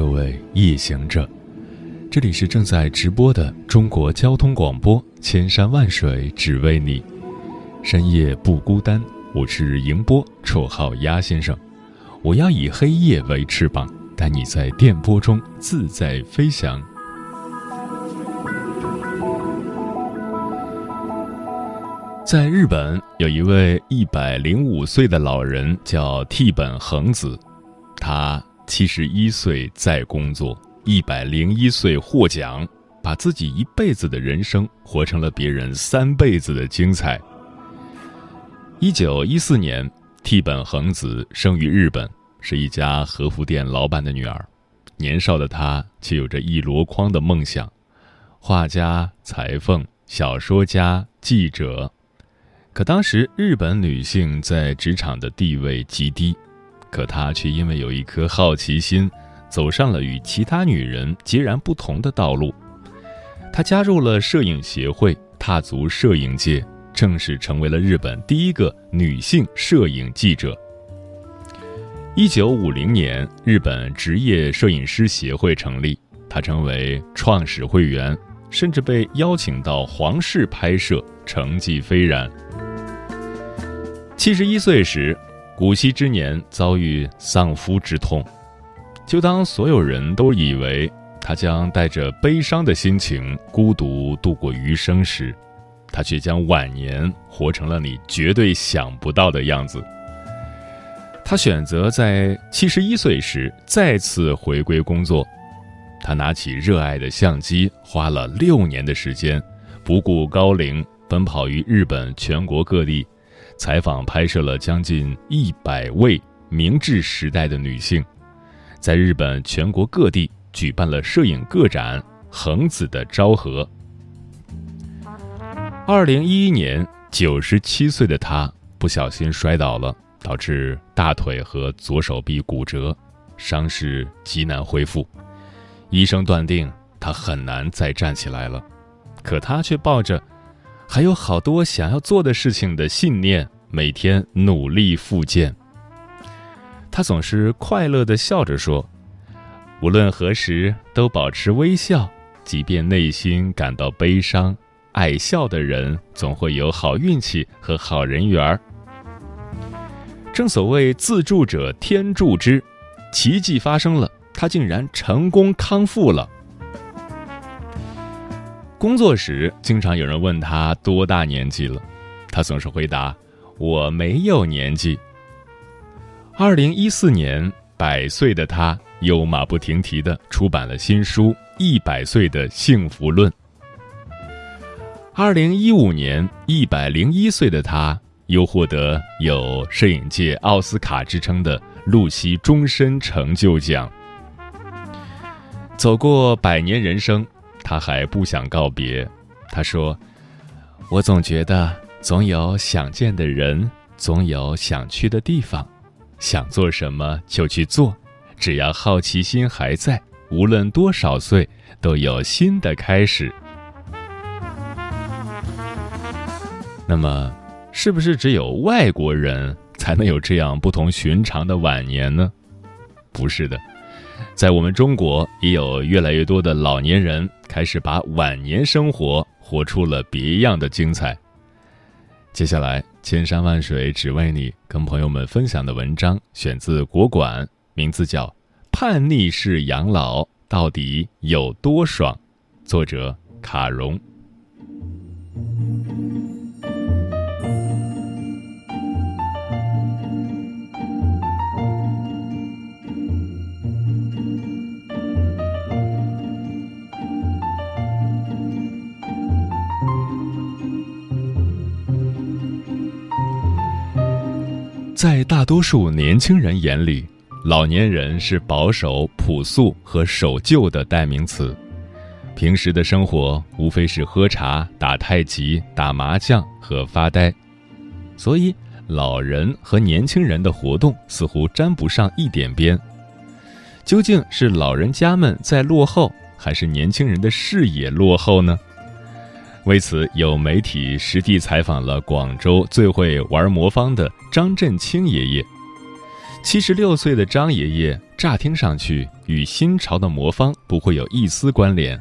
各位夜行者，这里是正在直播的中国交通广播，千山万水只为你，深夜不孤单。我是迎波，绰号鸭先生。我要以黑夜为翅膀，带你在电波中自在飞翔。在日本，有一位一百零五岁的老人，叫替本恒子，他。七十一岁再工作，一百零一岁获奖，把自己一辈子的人生活成了别人三辈子的精彩。一九一四年，替本恒子生于日本，是一家和服店老板的女儿。年少的她却有着一箩筐的梦想：画家、裁缝、小说家、记者。可当时日本女性在职场的地位极低。可她却因为有一颗好奇心，走上了与其他女人截然不同的道路。她加入了摄影协会，踏足摄影界，正式成为了日本第一个女性摄影记者。一九五零年，日本职业摄影师协会成立，她成为创始会员，甚至被邀请到皇室拍摄，成绩斐然。七十一岁时。古稀之年遭遇丧夫之痛，就当所有人都以为他将带着悲伤的心情孤独度过余生时，他却将晚年活成了你绝对想不到的样子。他选择在七十一岁时再次回归工作，他拿起热爱的相机，花了六年的时间，不顾高龄，奔跑于日本全国各地。采访拍摄了将近一百位明治时代的女性，在日本全国各地举办了摄影个展《恒子的昭和》。二零一一年，九十七岁的她不小心摔倒了，导致大腿和左手臂骨折，伤势极难恢复。医生断定她很难再站起来了，可她却抱着。还有好多想要做的事情的信念，每天努力复健。他总是快乐的笑着说：“无论何时都保持微笑，即便内心感到悲伤，爱笑的人总会有好运气和好人缘儿。”正所谓自助者天助之，奇迹发生了，他竟然成功康复了。工作时，经常有人问他多大年纪了，他总是回答：“我没有年纪。”二零一四年，百岁的他又马不停蹄的出版了新书《一百岁的幸福论》。二零一五年，一百零一岁的他又获得有摄影界奥斯卡之称的露西终身成就奖。走过百年人生。他还不想告别，他说：“我总觉得总有想见的人，总有想去的地方，想做什么就去做，只要好奇心还在，无论多少岁，都有新的开始。”那么，是不是只有外国人才能有这样不同寻常的晚年呢？不是的。在我们中国，也有越来越多的老年人开始把晚年生活活出了别样的精彩。接下来，千山万水只为你，跟朋友们分享的文章选自国馆，名字叫《叛逆式养老到底有多爽》，作者卡戎。大多数年轻人眼里，老年人是保守、朴素和守旧的代名词。平时的生活无非是喝茶、打太极、打麻将和发呆，所以老人和年轻人的活动似乎沾不上一点边。究竟是老人家们在落后，还是年轻人的视野落后呢？为此，有媒体实地采访了广州最会玩魔方的张振清爷爷。七十六岁的张爷爷，乍听上去与新潮的魔方不会有一丝关联。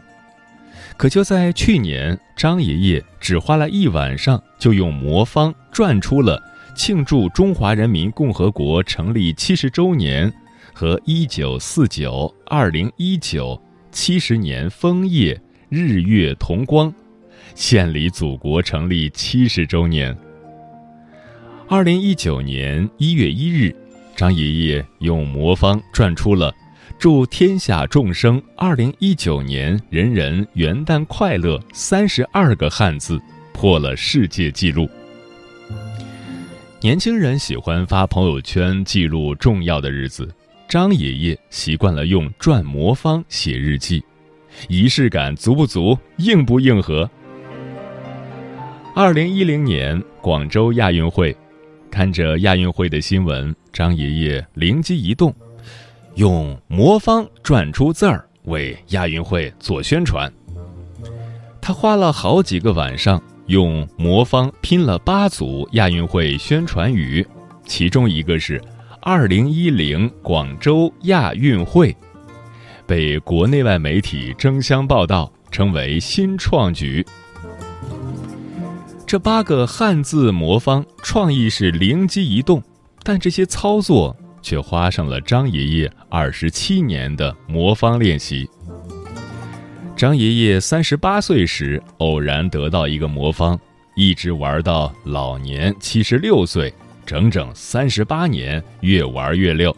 可就在去年，张爷爷只花了一晚上，就用魔方转出了庆祝中华人民共和国成立七十周年和一九四九二零一九七十年枫叶日月同光。献礼祖国成立七十周年。二零一九年一月一日，张爷爷用魔方转出了“祝天下众生二零一九年人人元旦快乐”三十二个汉字，破了世界纪录。年轻人喜欢发朋友圈记录重要的日子，张爷爷习惯了用转魔方写日记，仪式感足不足，硬不硬核？二零一零年广州亚运会，看着亚运会的新闻，张爷爷灵机一动，用魔方转出字儿为亚运会做宣传。他花了好几个晚上，用魔方拼了八组亚运会宣传语，其中一个是“二零一零广州亚运会”，被国内外媒体争相报道，称为新创举。这八个汉字魔方创意是灵机一动，但这些操作却花上了张爷爷二十七年的魔方练习。张爷爷三十八岁时偶然得到一个魔方，一直玩到老年七十六岁，整整三十八年，越玩越溜。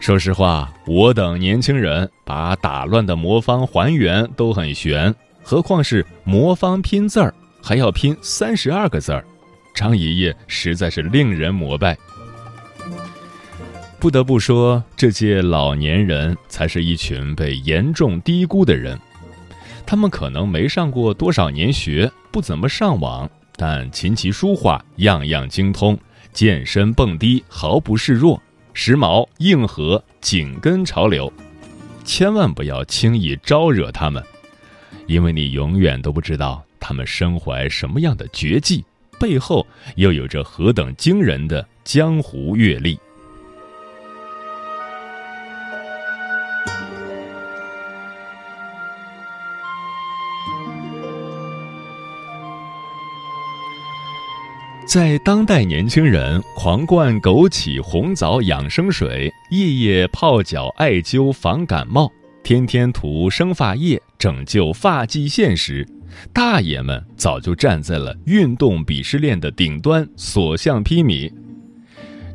说实话，我等年轻人把打乱的魔方还原都很悬，何况是魔方拼字儿。还要拼三十二个字儿，张爷爷实在是令人膜拜。不得不说，这届老年人才是一群被严重低估的人。他们可能没上过多少年学，不怎么上网，但琴棋书画样样精通，健身蹦迪毫不示弱，时髦硬核，紧跟潮流。千万不要轻易招惹他们，因为你永远都不知道。他们身怀什么样的绝技，背后又有着何等惊人的江湖阅历？在当代年轻人狂灌枸杞红枣养生水，夜夜泡脚艾灸防感冒，天天涂生发液拯救发际线时，大爷们早就站在了运动鄙视链的顶端，所向披靡。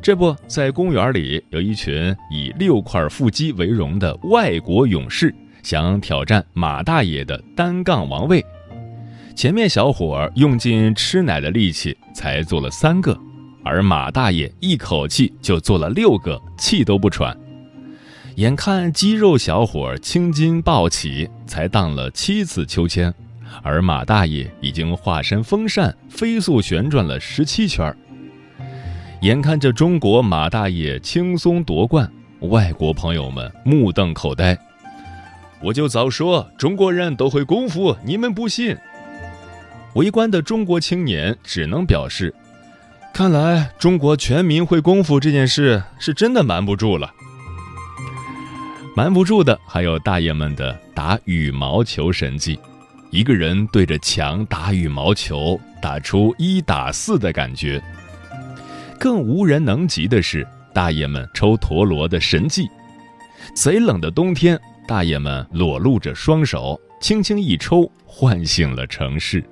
这不在公园里，有一群以六块腹肌为荣的外国勇士，想挑战马大爷的单杠王位。前面小伙用尽吃奶的力气才做了三个，而马大爷一口气就做了六个，气都不喘。眼看肌肉小伙青筋暴起，才荡了七次秋千。而马大爷已经化身风扇，飞速旋转了十七圈眼看着中国马大爷轻松夺冠，外国朋友们目瞪口呆。我就早说中国人都会功夫，你们不信。围观的中国青年只能表示：看来中国全民会功夫这件事是真的瞒不住了。瞒不住的还有大爷们的打羽毛球神技。一个人对着墙打羽毛球，打出一打四的感觉。更无人能及的是大爷们抽陀螺的神技。贼冷的冬天，大爷们裸露着双手，轻轻一抽，唤醒了城市。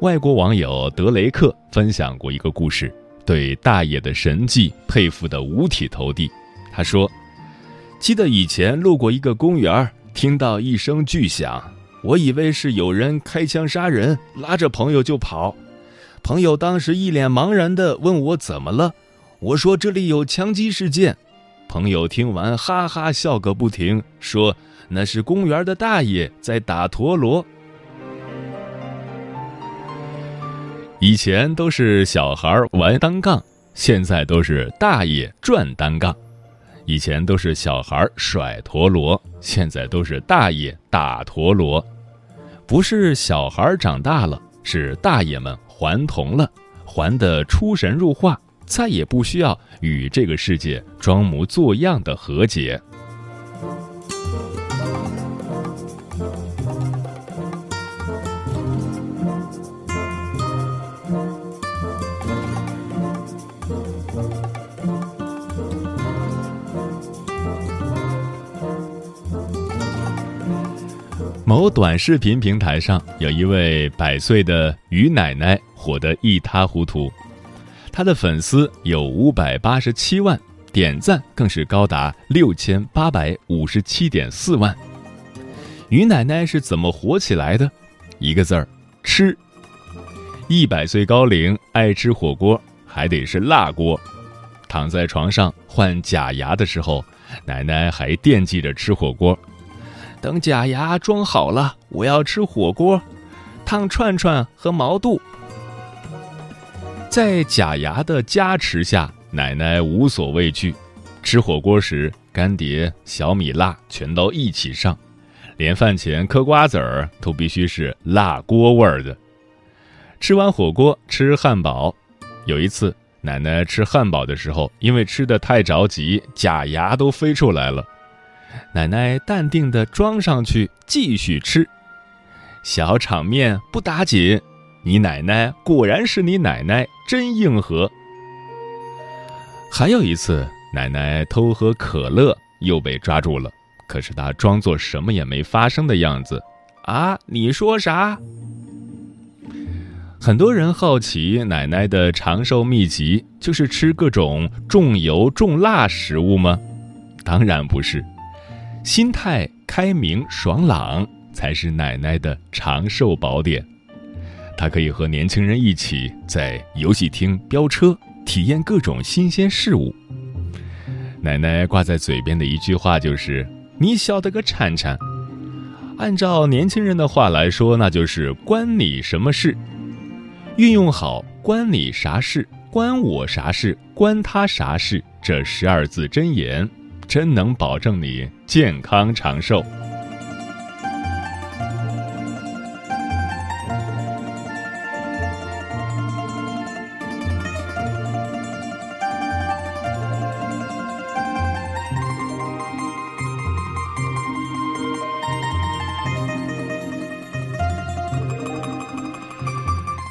外国网友德雷克分享过一个故事，对大爷的神技佩服得五体投地。他说。记得以前路过一个公园，听到一声巨响，我以为是有人开枪杀人，拉着朋友就跑，朋友当时一脸茫然的问我怎么了，我说这里有枪击事件。朋友听完哈哈笑个不停，说那是公园的大爷在打陀螺。以前都是小孩玩单杠，现在都是大爷转单杠；以前都是小孩甩陀螺，现在都是大爷打陀螺。不是小孩长大了，是大爷们还童了，还得出神入化，再也不需要与这个世界装模作样的和解。某短视频平台上有一位百岁的于奶奶火得一塌糊涂，她的粉丝有五百八十七万，点赞更是高达六千八百五十七点四万。于奶奶是怎么火起来的？一个字儿：吃。一百岁高龄爱吃火锅，还得是辣锅。躺在床上换假牙的时候，奶奶还惦记着吃火锅。等假牙装好了，我要吃火锅，烫串串和毛肚。在假牙的加持下，奶奶无所畏惧。吃火锅时，干碟、小米辣全都一起上，连饭前嗑瓜子儿都必须是辣锅味儿的。吃完火锅吃汉堡，有一次奶奶吃汉堡的时候，因为吃的太着急，假牙都飞出来了。奶奶淡定地装上去，继续吃。小场面不打紧，你奶奶果然是你奶奶，真硬核。还有一次，奶奶偷喝可乐又被抓住了，可是她装作什么也没发生的样子。啊，你说啥？很多人好奇奶奶的长寿秘籍，就是吃各种重油重辣食物吗？当然不是。心态开明爽朗才是奶奶的长寿宝典。她可以和年轻人一起在游戏厅飙车，体验各种新鲜事物。奶奶挂在嘴边的一句话就是：“你晓得个铲铲。”按照年轻人的话来说，那就是“关你什么事”。运用好“关你啥事”“关我啥事”“关他啥事”这十二字真言。真能保证你健康长寿。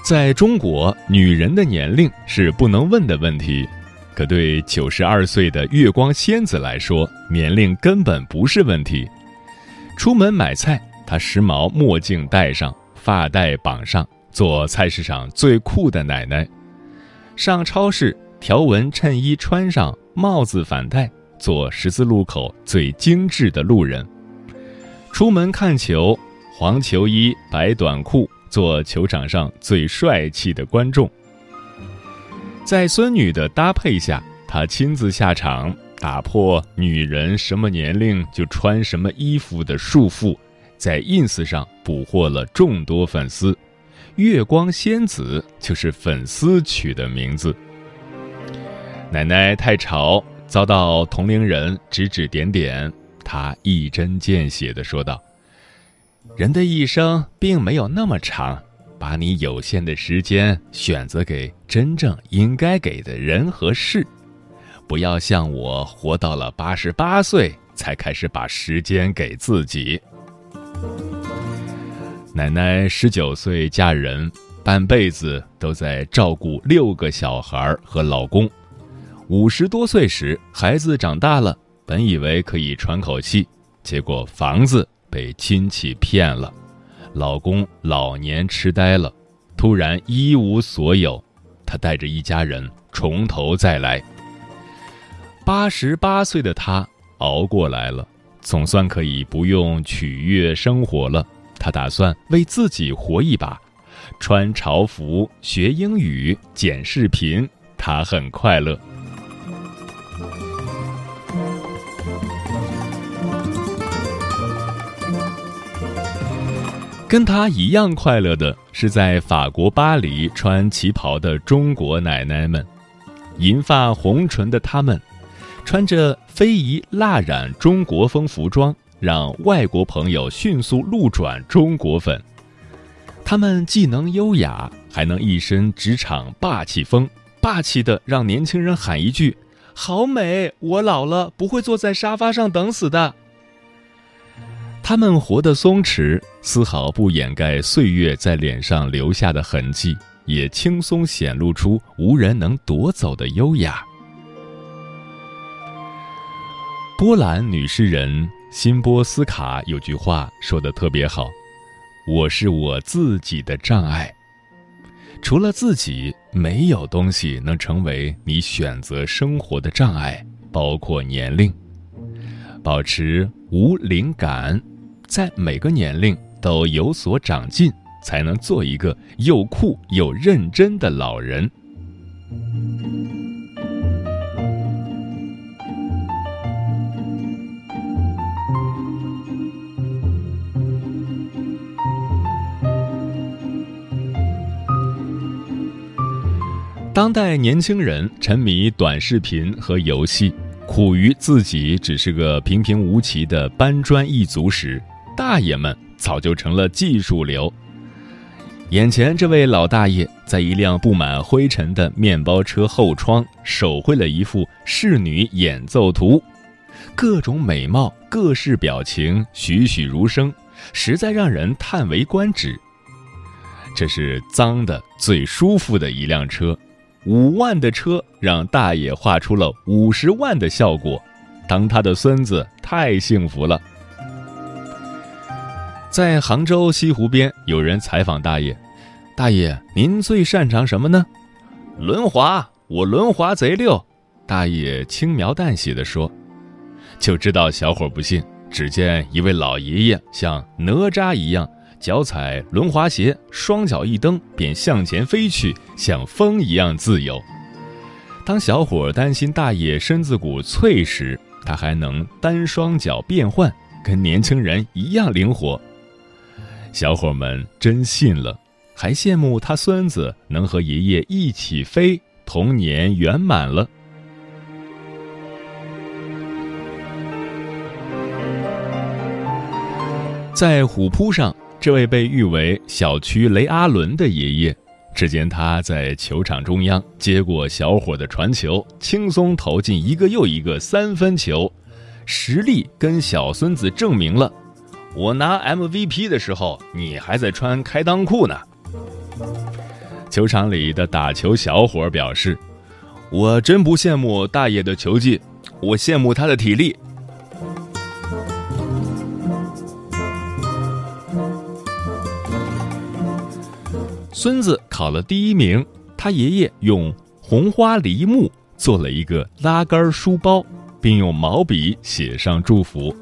在中国，女人的年龄是不能问的问题。可对九十二岁的月光仙子来说，年龄根本不是问题。出门买菜，她时髦墨镜戴上，发带绑上，做菜市场最酷的奶奶；上超市，条纹衬衣穿上，帽子反戴，做十字路口最精致的路人；出门看球，黄球衣白短裤，做球场上最帅气的观众。在孙女的搭配下，他亲自下场，打破女人什么年龄就穿什么衣服的束缚，在 ins 上捕获了众多粉丝。月光仙子就是粉丝取的名字。奶奶太吵，遭到同龄人指指点点，她一针见血地说道：“人的一生并没有那么长。”把你有限的时间选择给真正应该给的人和事，不要像我活到了八十八岁才开始把时间给自己。奶奶十九岁嫁人，半辈子都在照顾六个小孩和老公。五十多岁时，孩子长大了，本以为可以喘口气，结果房子被亲戚骗了。老公老年痴呆了，突然一无所有，她带着一家人从头再来。八十八岁的她熬过来了，总算可以不用取悦生活了。她打算为自己活一把，穿潮服、学英语、剪视频，他很快乐。跟他一样快乐的是在法国巴黎穿旗袍的中国奶奶们，银发红唇的她们，穿着非遗蜡染中国风服装，让外国朋友迅速路转中国粉。她们既能优雅，还能一身职场霸气风，霸气的让年轻人喊一句：“好美！我老了不会坐在沙发上等死的。”他们活得松弛，丝毫不掩盖岁月在脸上留下的痕迹，也轻松显露出无人能夺走的优雅。波兰女诗人辛波斯卡有句话说的特别好：“我是我自己的障碍。”除了自己，没有东西能成为你选择生活的障碍，包括年龄。保持无灵感。在每个年龄都有所长进，才能做一个又酷又认真的老人。当代年轻人沉迷短视频和游戏，苦于自己只是个平平无奇的搬砖一族时，大爷们早就成了技术流。眼前这位老大爷在一辆布满灰尘的面包车后窗手绘了一幅仕女演奏图，各种美貌、各式表情栩栩如生，实在让人叹为观止。这是脏的最舒服的一辆车，五万的车让大爷画出了五十万的效果，当他的孙子太幸福了。在杭州西湖边，有人采访大爷：“大爷，您最擅长什么呢？”“轮滑，我轮滑贼溜。”大爷轻描淡写地说。就知道小伙不信。只见一位老爷爷像哪吒一样，脚踩轮滑鞋，双脚一蹬便向前飞去，像风一样自由。当小伙担心大爷身子骨脆时，他还能单双脚变换，跟年轻人一样灵活。小伙们真信了，还羡慕他孙子能和爷爷一起飞，童年圆满了。在虎扑上，这位被誉为“小区雷阿伦”的爷爷，只见他在球场中央接过小伙的传球，轻松投进一个又一个三分球，实力跟小孙子证明了。我拿 MVP 的时候，你还在穿开裆裤呢。球场里的打球小伙表示：“我真不羡慕大爷的球技，我羡慕他的体力。”孙子考了第一名，他爷爷用红花梨木做了一个拉杆书包，并用毛笔写上祝福。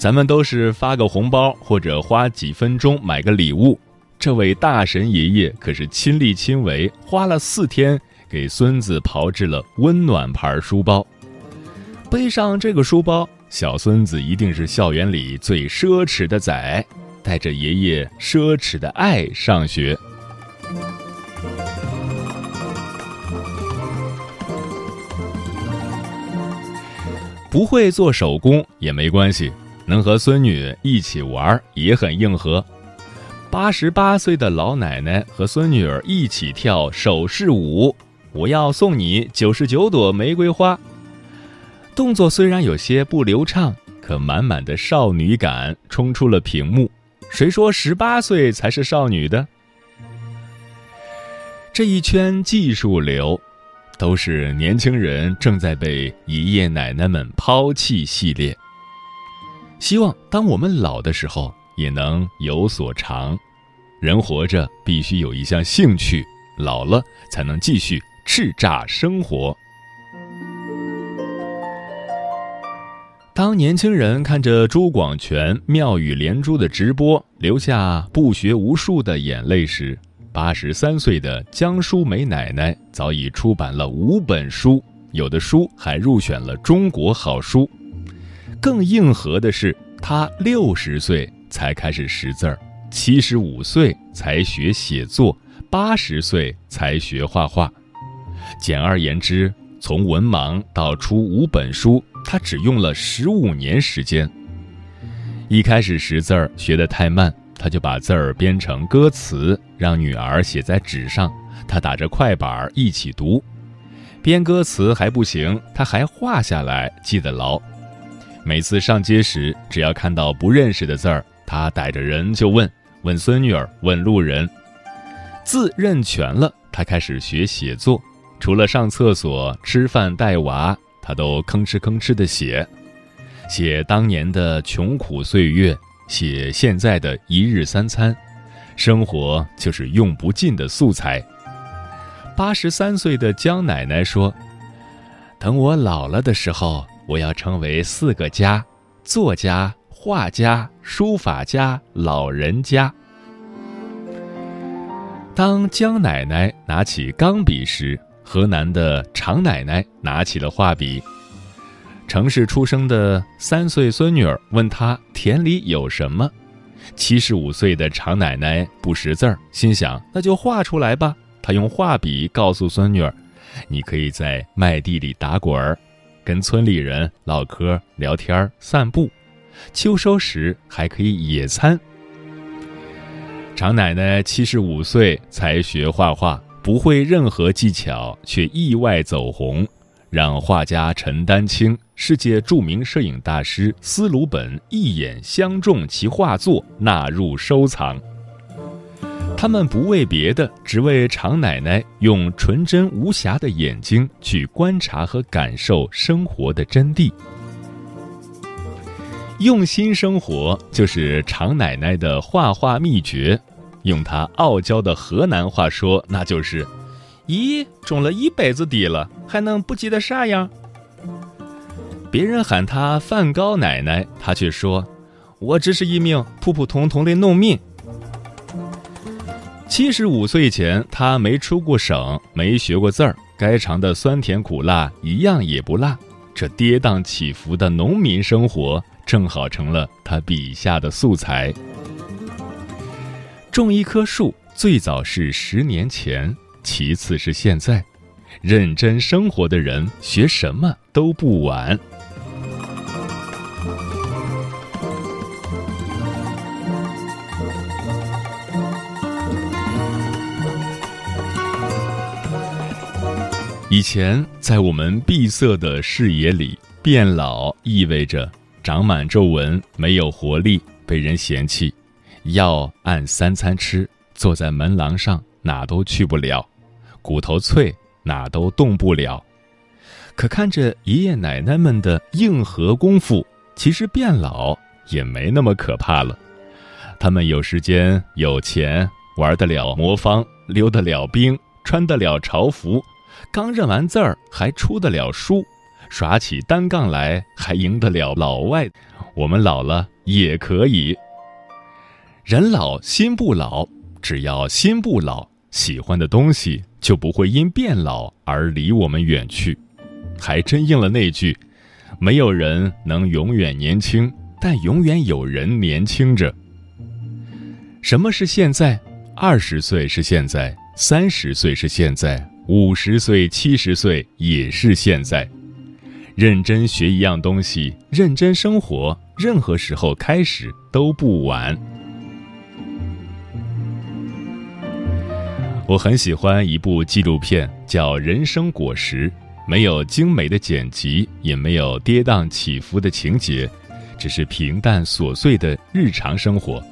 咱们都是发个红包或者花几分钟买个礼物，这位大神爷爷可是亲力亲为，花了四天给孙子炮制了温暖牌书包。背上这个书包，小孙子一定是校园里最奢侈的仔，带着爷爷奢侈的爱上学。不会做手工也没关系。能和孙女一起玩也很硬核。八十八岁的老奶奶和孙女儿一起跳手势舞，我要送你九十九朵玫瑰花。动作虽然有些不流畅，可满满的少女感冲出了屏幕。谁说十八岁才是少女的？这一圈技术流，都是年轻人正在被爷爷奶奶们抛弃系列。希望当我们老的时候也能有所长。人活着必须有一项兴趣，老了才能继续叱咤生活。当年轻人看着朱广权妙语连珠的直播，流下不学无术的眼泪时，八十三岁的江淑梅奶奶早已出版了五本书，有的书还入选了中国好书。更硬核的是，他六十岁才开始识字儿，七十五岁才学写作，八十岁才学画画。简而言之，从文盲到出五本书。他只用了十五年时间。一开始识字儿学得太慢，他就把字儿编成歌词，让女儿写在纸上，他打着快板儿一起读。编歌词还不行，他还画下来，记得牢。每次上街时，只要看到不认识的字儿，他逮着人就问，问孙女儿，问路人。字认全了，他开始学写作，除了上厕所、吃饭、带娃。他都吭哧吭哧的写，写当年的穷苦岁月，写现在的一日三餐，生活就是用不尽的素材。八十三岁的江奶奶说：“等我老了的时候，我要成为四个家：作家、画家、书法家、老人家。”当江奶奶拿起钢笔时，河南的常奶奶拿起了画笔。城市出生的三岁孙女儿问她田里有什么，七十五岁的常奶奶不识字儿，心想那就画出来吧。她用画笔告诉孙女儿：“你可以在麦地里打滚儿，跟村里人唠嗑、聊天、散步，秋收时还可以野餐。”常奶奶七十五岁才学画画。不会任何技巧，却意外走红，让画家陈丹青、世界著名摄影大师斯鲁本一眼相中其画作，纳入收藏。他们不为别的，只为常奶奶用纯真无瑕的眼睛去观察和感受生活的真谛。用心生活就是常奶奶的画画秘诀。用她傲娇的河南话说，那就是：“咦，种了一辈子地了，还能不记得啥样？”别人喊她梵高奶奶，她却说：“我只是一名普普通通的农民。”七十五岁前，他没出过省，没学过字儿，该尝的酸甜苦辣一样也不辣。这跌宕起伏的农民生活，正好成了他笔下的素材。种一棵树，最早是十年前，其次是现在。认真生活的人，学什么都不晚。以前，在我们闭塞的视野里，变老意味着长满皱纹、没有活力、被人嫌弃。药按三餐吃，坐在门廊上哪都去不了，骨头脆哪都动不了。可看着爷爷奶奶们的硬核功夫，其实变老也没那么可怕了。他们有时间有钱，玩得了魔方，溜得了冰，穿得了朝服，刚认完字儿还出得了书，耍起单杠来还赢得了老外。我们老了也可以。人老心不老，只要心不老，喜欢的东西就不会因变老而离我们远去。还真应了那句：没有人能永远年轻，但永远有人年轻着。什么是现在？二十岁是现在，三十岁是现在，五十岁、七十岁也是现在。认真学一样东西，认真生活，任何时候开始都不晚。我很喜欢一部纪录片，叫《人生果实》，没有精美的剪辑，也没有跌宕起伏的情节，只是平淡琐碎的日常生活。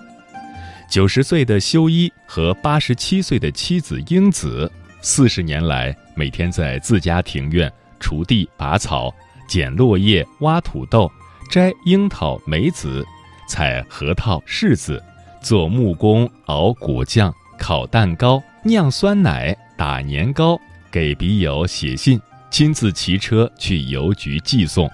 九十岁的修一和八十七岁的妻子英子，四十年来每天在自家庭院锄地、拔草、捡落叶、挖土豆、摘樱桃、梅子、采核桃、柿子，做木工、熬果酱、烤蛋糕。酿酸奶、打年糕、给笔友写信、亲自骑车去邮局寄送。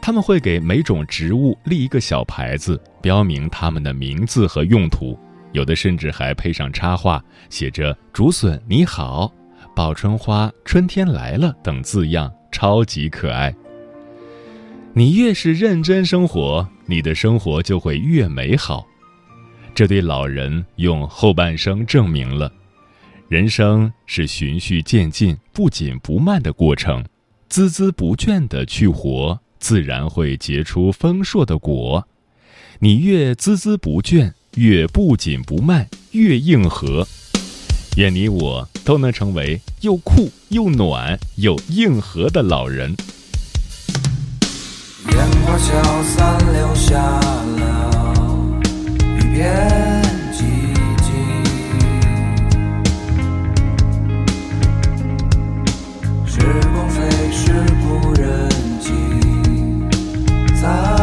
他们会给每种植物立一个小牌子，标明它们的名字和用途，有的甚至还配上插画，写着“竹笋你好”“报春花春天来了”等字样，超级可爱。你越是认真生活，你的生活就会越美好。这对老人用后半生证明了，人生是循序渐进、不紧不慢的过程，孜孜不倦的去活，自然会结出丰硕的果。你越孜孜不倦，越不紧不慢，越硬核。愿你我都能成为又酷又暖又硬核的老人。烟花消散，留下了一片寂静。时光飞逝，故人今在